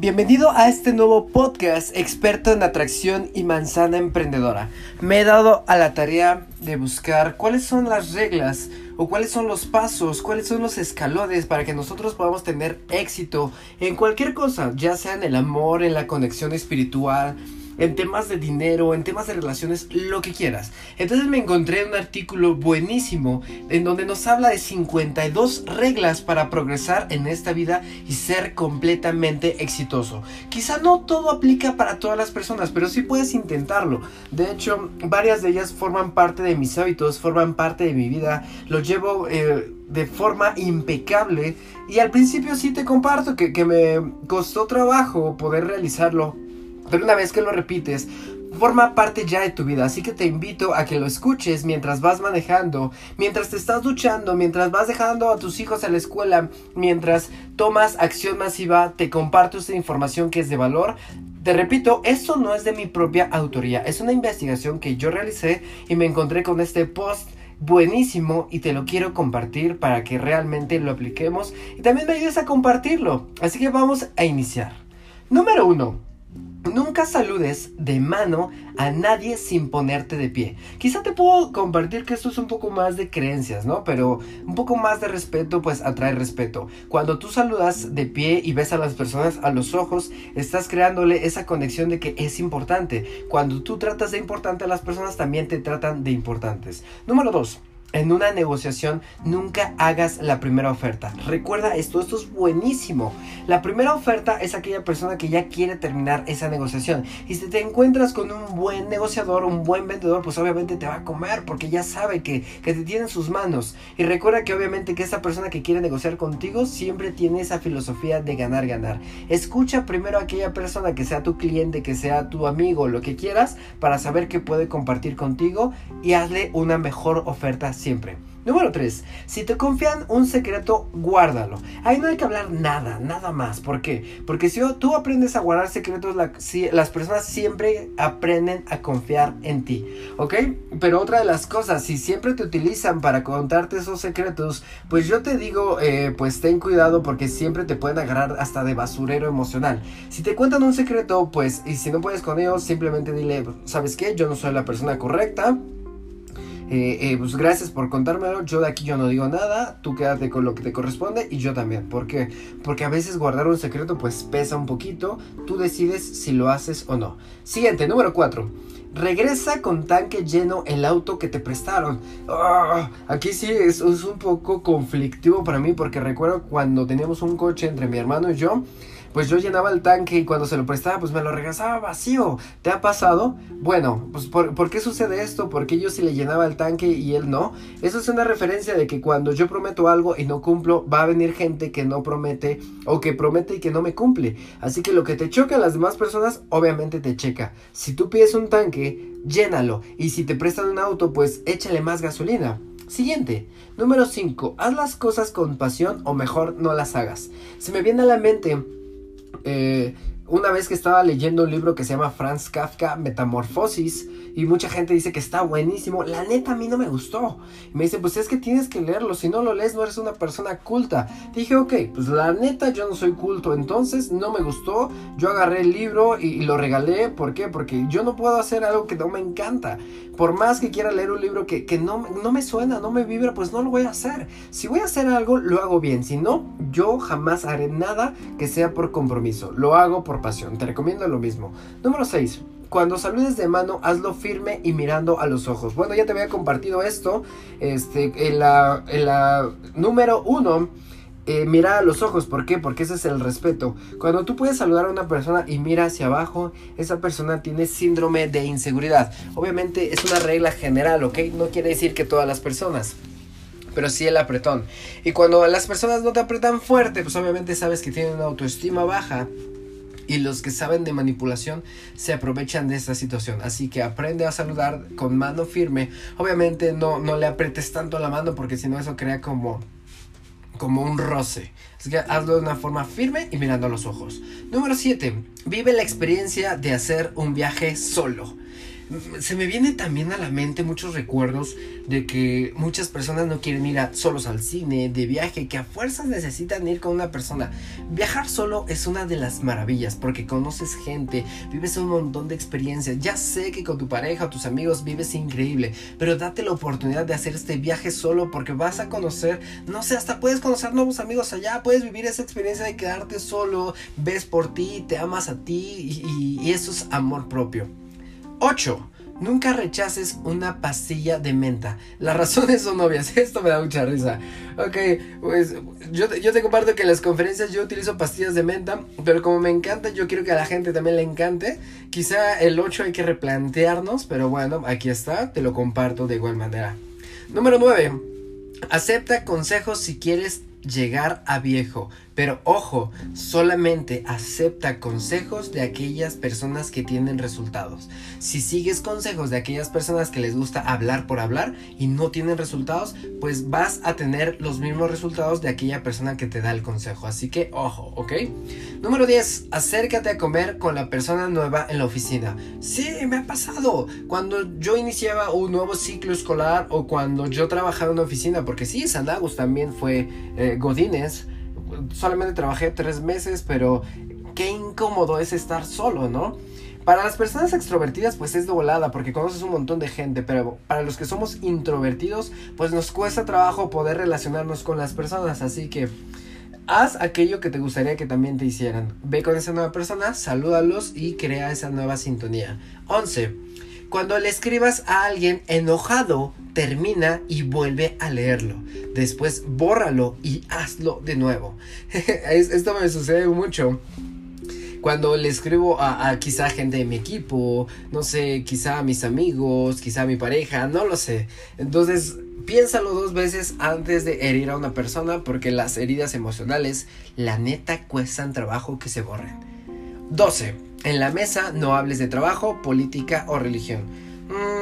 Bienvenido a este nuevo podcast experto en atracción y manzana emprendedora. Me he dado a la tarea de buscar cuáles son las reglas o cuáles son los pasos, cuáles son los escalones para que nosotros podamos tener éxito en cualquier cosa, ya sea en el amor, en la conexión espiritual, en temas de dinero, en temas de relaciones, lo que quieras. Entonces me encontré un artículo buenísimo en donde nos habla de 52 reglas para progresar en esta vida y ser completamente exitoso. Quizá no todo aplica para todas las personas, pero sí puedes intentarlo. De hecho, varias de ellas forman parte de mis hábitos, forman parte de mi vida. Lo llevo... Eh, de forma impecable y al principio sí te comparto que, que me costó trabajo poder realizarlo pero una vez que lo repites, forma parte ya de tu vida, así que te invito a que lo escuches mientras vas manejando, mientras te estás duchando, mientras vas dejando a tus hijos a la escuela, mientras tomas acción masiva, te comparto esta información que es de valor. Te repito, esto no es de mi propia autoría, es una investigación que yo realicé y me encontré con este post buenísimo y te lo quiero compartir para que realmente lo apliquemos y también me ayudes a compartirlo. Así que vamos a iniciar. Número 1 Nunca saludes de mano a nadie sin ponerte de pie. Quizá te puedo compartir que esto es un poco más de creencias, ¿no? Pero un poco más de respeto, pues atrae respeto. Cuando tú saludas de pie y ves a las personas a los ojos, estás creándole esa conexión de que es importante. Cuando tú tratas de importante a las personas, también te tratan de importantes. Número 2 en una negociación nunca hagas la primera oferta. Recuerda esto, esto es buenísimo. La primera oferta es aquella persona que ya quiere terminar esa negociación. Y si te encuentras con un buen negociador, un buen vendedor, pues obviamente te va a comer porque ya sabe que, que te tiene en sus manos. Y recuerda que obviamente que esa persona que quiere negociar contigo siempre tiene esa filosofía de ganar, ganar. Escucha primero a aquella persona que sea tu cliente, que sea tu amigo, lo que quieras, para saber qué puede compartir contigo y hazle una mejor oferta siempre. Número 3. Si te confían un secreto, guárdalo. Ahí no hay que hablar nada, nada más. ¿Por qué? Porque si tú aprendes a guardar secretos, las personas siempre aprenden a confiar en ti. ¿Ok? Pero otra de las cosas, si siempre te utilizan para contarte esos secretos, pues yo te digo, eh, pues ten cuidado porque siempre te pueden agarrar hasta de basurero emocional. Si te cuentan un secreto, pues, y si no puedes con ellos, simplemente dile, ¿sabes qué? Yo no soy la persona correcta eh, eh, pues gracias por contármelo, yo de aquí yo no digo nada, tú quédate con lo que te corresponde y yo también. ¿Por qué? Porque a veces guardar un secreto pues pesa un poquito, tú decides si lo haces o no. Siguiente, número 4. Regresa con tanque lleno el auto que te prestaron. Ah, aquí sí es, es un poco conflictivo para mí porque recuerdo cuando teníamos un coche entre mi hermano y yo pues yo llenaba el tanque y cuando se lo prestaba, pues me lo regresaba vacío. ¿Te ha pasado? Bueno, pues ¿por, qué sucede esto? Porque yo sí le llenaba el tanque y él no. Eso es una referencia de que cuando yo prometo algo y no cumplo, va a venir gente que no promete o que promete y que no me cumple. Así que lo que te choca a las demás personas, obviamente te checa. Si tú pides un tanque, llénalo. Y si te prestan un auto, pues échale más gasolina. Siguiente, número 5. Haz las cosas con pasión o mejor no las hagas. Se me viene a la mente eh, una vez que estaba leyendo un libro que se llama Franz Kafka, Metamorfosis, y mucha gente dice que está buenísimo, la neta a mí no me gustó. Y me dice, pues es que tienes que leerlo, si no lo lees no eres una persona culta. Dije, ok, pues la neta yo no soy culto, entonces no me gustó, yo agarré el libro y, lo regalé, ¿por qué? Porque yo no puedo hacer algo que no me encanta. Por más que quiera leer un libro que, que no, no me suena, no me vibra, pues no lo voy a hacer. Si voy a hacer algo, lo hago bien, si no, yo jamás haré nada que sea por compromiso, lo hago por pasión. Te recomiendo lo mismo. Número 6. Cuando saludes de mano, hazlo firme y mirando a los ojos. Bueno, ya te había compartido esto. Este, en la, en la número 1. Eh, mira a los ojos, ¿por qué? Porque ese es el respeto. Cuando tú puedes saludar a una persona y mira hacia abajo, esa persona tiene síndrome de inseguridad. Obviamente es una regla general, ¿ok? No quiere decir que todas las personas pero sí el apretón. Y cuando las personas no te apretan fuerte, pues obviamente sabes que tienen una autoestima baja y los que saben de manipulación se aprovechan de esta situación. Así que aprende a saludar con mano firme. Obviamente no, no le apretes tanto la mano porque si no eso crea como, como un roce. Así que hazlo de una forma firme y mirando a los ojos. Número 7. Vive la experiencia de hacer un viaje solo. Se me viene también a la mente muchos recuerdos de que muchas personas no quieren ir a, solos al cine, de viaje, que a fuerzas necesitan ir con una persona. Viajar solo es una de las maravillas porque conoces gente, vives un montón de experiencias. Ya sé que con tu pareja o tus amigos vives increíble, pero date la oportunidad de hacer este viaje solo porque vas a conocer, no sé, hasta puedes conocer nuevos amigos allá, puedes vivir esa experiencia de quedarte solo, ves por ti, te amas a ti y, y eso es amor propio. 8. Nunca rechaces una pastilla de menta. Las razones son obvias. Esto me da mucha risa. Ok, pues yo, yo, te comparto que en las conferencias yo utilizo pastillas de menta. Pero como me encanta, yo quiero que a la gente también le encante. Quizá el 8 hay que replantearnos. Pero bueno, aquí está. Te lo comparto de igual manera. Número 9. Acepta consejos si quieres llegar a viejo. Pero ojo, solamente acepta consejos de aquellas personas que tienen resultados. Si sigues consejos de aquellas personas que les gusta hablar por hablar y no tienen resultados, pues vas a tener los mismos resultados de aquella persona que te da el consejo. Así que ojo, ¿ok? Número 10. Acércate a comer con la persona nueva en la oficina. Sí, me ha pasado. Cuando yo iniciaba un nuevo ciclo escolar o cuando yo trabajaba en una oficina, porque sí, Sanagus también fue eh, Godínez solamente trabajé tres meses, pero qué incómodo es estar solo, ¿no? Para las personas extrovertidas pues es de volada porque conoces un montón de gente, pero para los que somos introvertidos pues nos cuesta trabajo poder relacionarnos con las personas, así que haz aquello que te gustaría que también te hicieran. Ve con esa nueva persona, salúdalos y crea esa nueva sintonía. 11. Cuando le escribas a alguien enojado, termina y vuelve a leerlo. Después bórralo y hazlo de nuevo. Esto me sucede mucho cuando le escribo a, a, quizá gente de mi equipo, no sé, quizá a mis amigos, quizá a mi pareja, no lo sé. Entonces, piénsalo dos veces antes de herir a una persona porque las heridas emocionales, la neta, cuestan trabajo que se borren. 12. En la mesa no hables de trabajo, política o religión. Mm,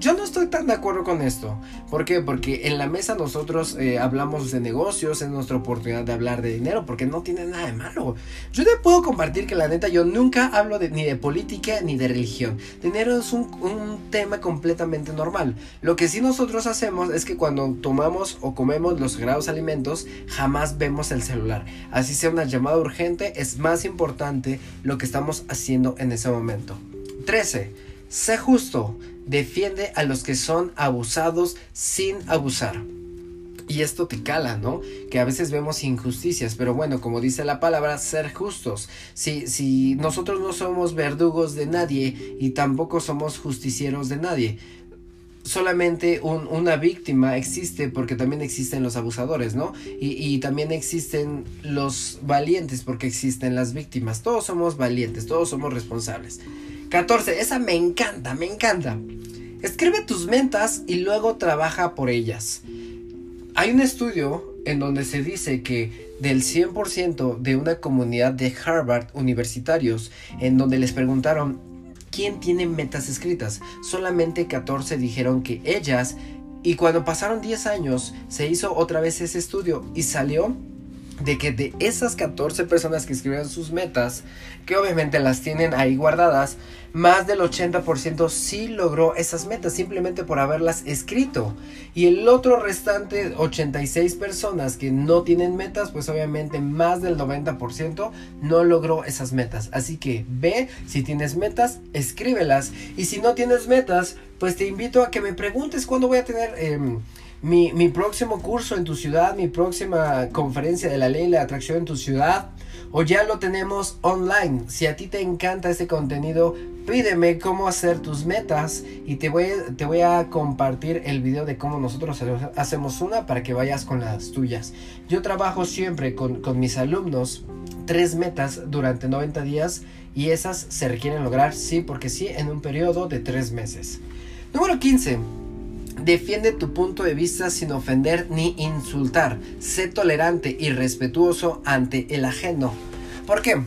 yo no estoy tan de acuerdo con esto. ¿Por qué? Porque en la mesa nosotros eh, hablamos de negocios, es nuestra oportunidad de hablar de dinero, porque no tiene nada de malo. Yo te puedo compartir que la neta yo nunca hablo ni de política ni de religión. Dinero es un, un tema completamente normal. Lo que sí nosotros hacemos es que cuando tomamos o comemos los sagrados alimentos, jamás vemos el celular. Así sea una llamada urgente, es más importante lo que estamos haciendo en ese momento. 13. Sé justo, defiende a los que son abusados sin abusar. Y esto te cala, ¿no? Que a veces vemos injusticias, pero bueno, como dice la palabra, ser justos. Si, si nosotros no somos verdugos de nadie y tampoco somos justicieros de nadie, solamente una víctima existe porque también existen los abusadores, ¿no? Y, y, también existen los valientes porque existen las víctimas. Todos somos valientes, todos somos responsables. 14. Esa me encanta, me encanta. Escribe tus metas y luego trabaja por ellas. Hay un estudio en donde se dice que del 100% de una comunidad de Harvard universitarios, en donde les preguntaron quién tiene metas escritas, solamente 14 dijeron que ellas, y cuando pasaron 10 años se hizo otra vez ese estudio y salió de que de esas 14 personas que escribieron sus metas, que obviamente las tienen ahí guardadas, más del 80% sí logró esas metas simplemente por haberlas escrito. Y el otro restante 86 personas que no tienen metas, pues obviamente más del 90% no logró esas metas. Así que ve si tienes metas, escríbelas. Y si no tienes metas, pues te invito a que me preguntes cuándo voy a tener... Em, mi, mi, próximo curso en tu ciudad, mi próxima conferencia de la ley de la atracción en tu ciudad, o ya lo tenemos online. Si a ti te encanta este contenido, pídeme cómo hacer tus metas y te voy, te voy a compartir el video de cómo nosotros hacemos una para que vayas con las tuyas. Yo trabajo siempre con, con mis alumnos tres metas durante 90 días y esas se requieren lograr sí porque sí en un periodo de tres meses. Número 15 Defiende tu punto de vista sin ofender ni insultar. Sé tolerante y respetuoso ante el ajeno. ¿Por qué?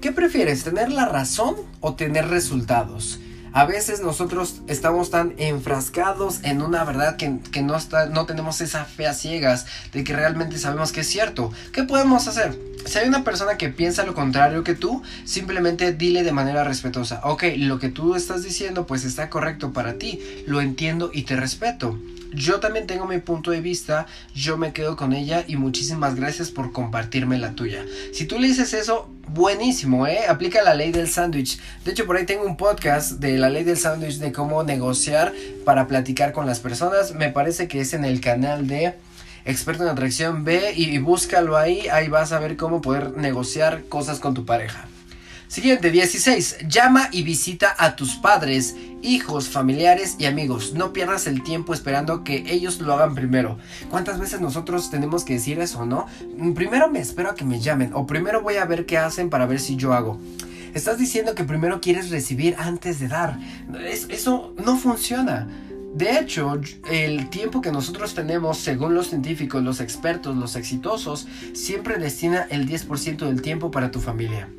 ¿Qué prefieres, tener la razón o tener resultados? A veces nosotros estamos tan enfrascados en una verdad que, que no, está, no tenemos esa fe a ciegas de que realmente sabemos que es cierto. ¿Qué podemos hacer? Si hay una persona que piensa lo contrario que tú, simplemente dile de manera respetuosa, ok, lo que tú estás diciendo pues está correcto para ti, lo entiendo y te respeto. Yo también tengo mi punto de vista, yo me quedo con ella y muchísimas gracias por compartirme la tuya. Si tú le dices eso, buenísimo, ¿eh? Aplica la ley del sándwich. De hecho, por ahí tengo un podcast de la ley del sándwich de cómo negociar para platicar con las personas. Me parece que es en el canal de experto en atracción. Ve y búscalo ahí, ahí vas a ver cómo poder negociar cosas con tu pareja. Siguiente, 16. Llama y visita a tus padres, hijos, familiares y amigos. No pierdas el tiempo esperando que ellos lo hagan primero. ¿Cuántas veces nosotros tenemos que decir eso, no? Mm, primero me espero a que me llamen o primero voy a ver qué hacen para ver si yo hago. Estás diciendo que primero quieres recibir antes de dar. eso no funciona. De hecho, el tiempo que nosotros tenemos, según los científicos, los expertos, los exitosos, siempre destina el 10% del tiempo para tu familia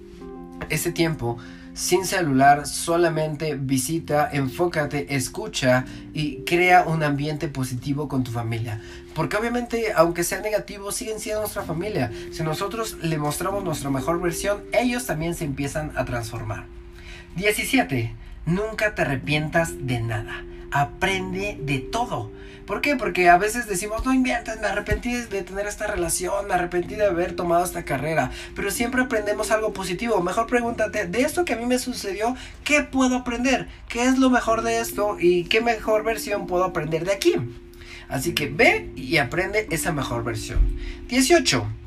ese tiempo sin celular, solamente visita, enfócate, escucha y crea un ambiente positivo con tu familia. Porque obviamente, aunque sea negativo, siguen siendo nuestra familia. Si nosotros le mostramos nuestra mejor versión, ellos también se empiezan a transformar. 17. Nunca te arrepientas de nada. Aprende de todo. ¿Por qué? Porque a veces decimos, no inviertas, me arrepentí de tener esta relación, me arrepentí de haber tomado esta carrera, pero siempre aprendemos algo positivo. Mejor pregúntate, de esto que a mí me sucedió, ¿qué puedo aprender? ¿Qué es lo mejor de esto? ¿Y qué mejor versión puedo aprender de aquí? Así que ve y aprende esa mejor versión. 18.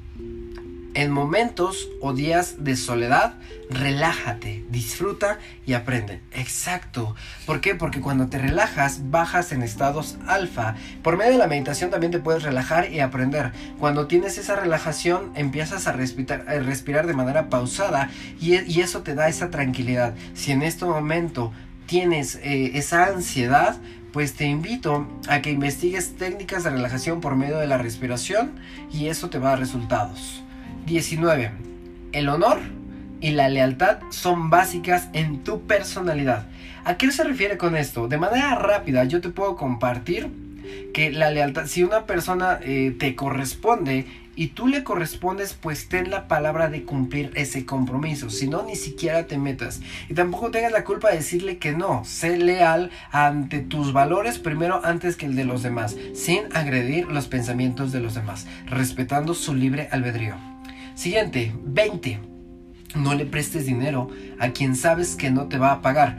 En momentos o días de soledad, relájate, disfruta y aprende. Exacto. ¿Por qué? Porque cuando te relajas, bajas en estados alfa. Por medio de la meditación también te puedes relajar y aprender. Cuando tienes esa relajación, empiezas a respirar, de manera pausada y, y, eso te da esa tranquilidad. Si en este momento tienes eh, esa ansiedad, pues te invito a que investigues técnicas de relajación por medio de la respiración y eso te va a dar resultados. 19. El honor y la lealtad son básicas en tu personalidad. ¿A qué se refiere con esto? De manera rápida yo te puedo compartir que la lealtad, si una persona eh, te corresponde y tú le correspondes, pues ten la palabra de cumplir ese compromiso. Si no, ni siquiera te metas. Y tampoco tengas la culpa de decirle que no. Sé leal ante tus valores primero antes que el de los demás, sin agredir los pensamientos de los demás, respetando su libre albedrío. Siguiente, 20. No le prestes dinero a quien sabes que no te va a pagar.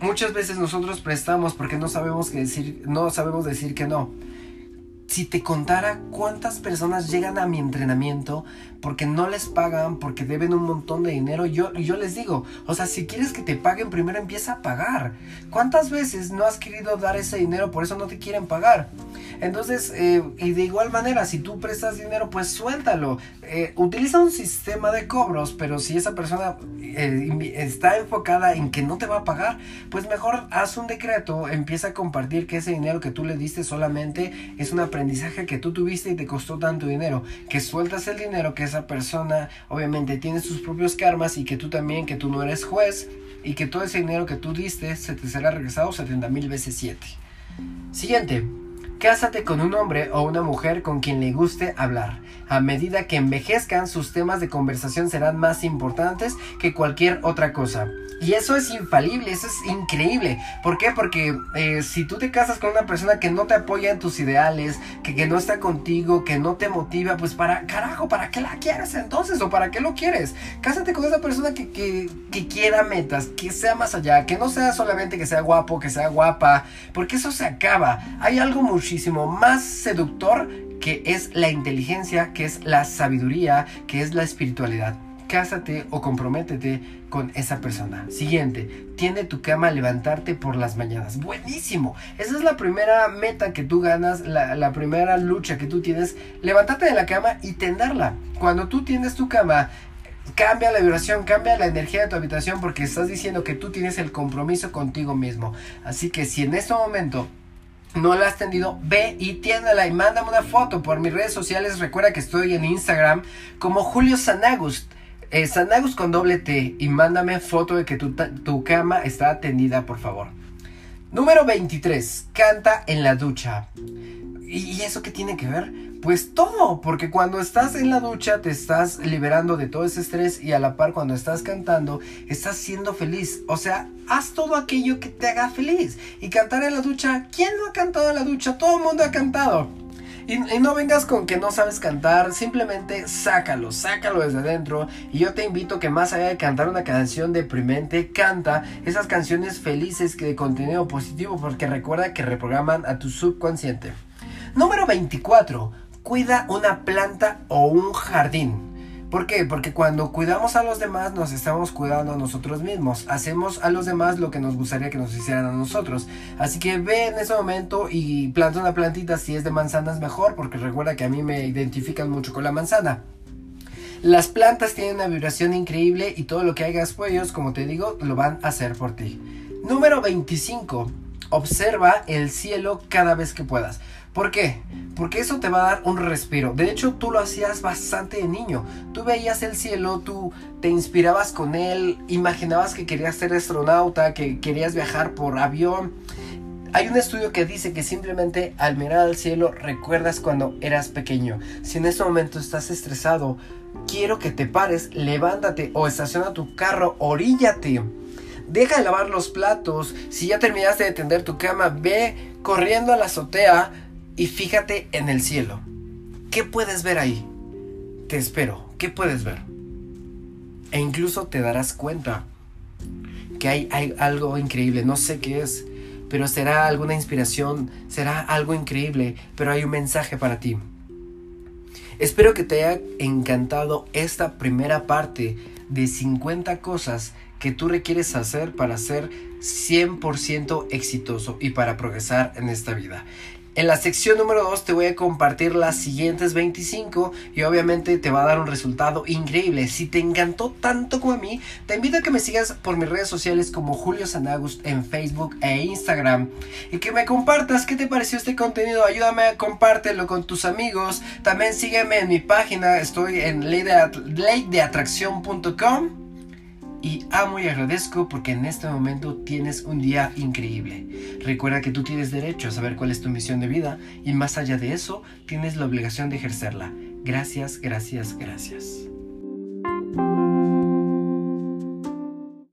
Muchas veces nosotros prestamos porque no sabemos, que decir, no sabemos decir que no si te contara cuántas personas llegan a mi entrenamiento porque no les pagan, porque deben un montón de dinero, yo, yo les digo, o sea, si quieres que te paguen, primero empieza a pagar. ¿Cuántas veces no has querido dar ese dinero, por eso no te quieren pagar? Entonces, eh, y de igual manera, si tú prestas dinero, pues suéltalo. Eh, utiliza un sistema de cobros, pero si esa persona eh, está enfocada en que no te va a pagar, pues mejor haz un decreto, empieza a compartir que ese dinero que tú le diste solamente es una aprendizaje que tú tuviste y te costó tanto dinero, que sueltas el dinero, que esa persona obviamente tiene sus propios karmas y que tú también, que tú no eres juez y que todo ese dinero que tú diste se te será regresado 70 mil veces 7. Siguiente. Cásate con un hombre o una mujer con quien le guste hablar. A medida que envejezcan, sus temas de conversación serán más importantes que cualquier otra cosa. Y eso es infalible, eso es increíble. ¿Por qué? Porque eh, si tú te casas con una persona que no te apoya en tus ideales, que, no está contigo, que no te motiva, pues para, carajo, ¿para qué la quieres entonces? ¿O para qué lo quieres? Cásate con esa persona que, quiera metas, que sea más allá, que no sea solamente que sea guapo, que sea guapa, porque eso se acaba. Hay algo más seductor que es la inteligencia, que es la sabiduría, que es la espiritualidad cásate o comprométete con esa persona. Siguiente, tiene tu cama a levantarte por las mañanas. Buenísimo. Esa es la primera meta que tú ganas, la, primera lucha que tú tienes. Levantarte de la cama y tenderla. Cuando tú tienes tu cama, cambia la vibración, cambia la energía de tu habitación porque estás diciendo que tú tienes el compromiso contigo mismo. Así que si en este momento no la has tendido, ve y tiéndela y mándame una foto por mis redes sociales. Recuerda que estoy en Instagram como Julio Sanagust eh, Sanagus con doble T y mándame foto de que tu, tu cama está tendida, por favor. Número 23. Canta en la ducha. ¿Y eso qué tiene que ver? Pues todo, porque cuando estás en la ducha te estás liberando de todo ese estrés y a la par cuando estás cantando estás siendo feliz. O sea, haz todo aquello que te haga feliz. Y cantar en la ducha, ¿quién no ha cantado en la ducha? Todo el mundo ha cantado. Y, no vengas con que no sabes cantar, simplemente sácalo, sácalo desde adentro. Y yo te invito que más allá de cantar una canción deprimente, canta esas canciones felices que de contenido positivo, porque recuerda que reprograman a tu subconsciente. Número 24 cuida una planta o un jardín. ¿Por qué? Porque cuando cuidamos a los demás nos estamos cuidando a nosotros mismos. Hacemos a los demás lo que nos gustaría que nos hicieran a nosotros. Así que ve en ese momento y planta una plantita. Si es de manzanas mejor, porque recuerda que a mí me identifican mucho con la manzana. Las plantas tienen una vibración increíble y todo lo que hagas por como te digo, lo van a hacer por ti. Número 25. Observa el cielo cada vez que puedas. ¿Por qué? Porque eso te va a dar un respiro. De hecho, tú lo hacías bastante de niño. Tú veías el cielo, tú te inspirabas con él, imaginabas que querías ser astronauta, que querías viajar por avión. Hay un estudio que dice que simplemente al mirar al cielo recuerdas cuando eras pequeño. Si en este momento estás estresado, quiero que te pares, levántate o estaciona tu carro, oríllate. Deja de lavar los platos. Si ya terminaste de tender tu cama, ve corriendo a la azotea y fíjate en el cielo. ¿Qué puedes ver ahí? Te espero. ¿Qué puedes ver? E incluso te darás cuenta que hay, algo increíble. No sé qué es, pero será alguna inspiración, será algo increíble, pero hay un mensaje para ti. Espero que te haya encantado esta primera parte de 50 cosas que tú requieres hacer para ser 100% exitoso y para progresar en esta vida. En la sección número 2 te voy a compartir las siguientes 25 y obviamente te va a dar un resultado increíble. Si te encantó tanto como a mí, te invito a que me sigas por mis redes sociales como Julio Sanagust en Facebook e Instagram y que me compartas qué te pareció este contenido. Ayúdame a compártelo con tus amigos. También sígueme en mi página, estoy en leydeatracción.com y amo y agradezco porque en este momento tienes un día increíble. Recuerda que tú tienes derecho a saber cuál es tu misión de vida y más allá de eso, tienes la obligación de ejercerla. Gracias, gracias, gracias.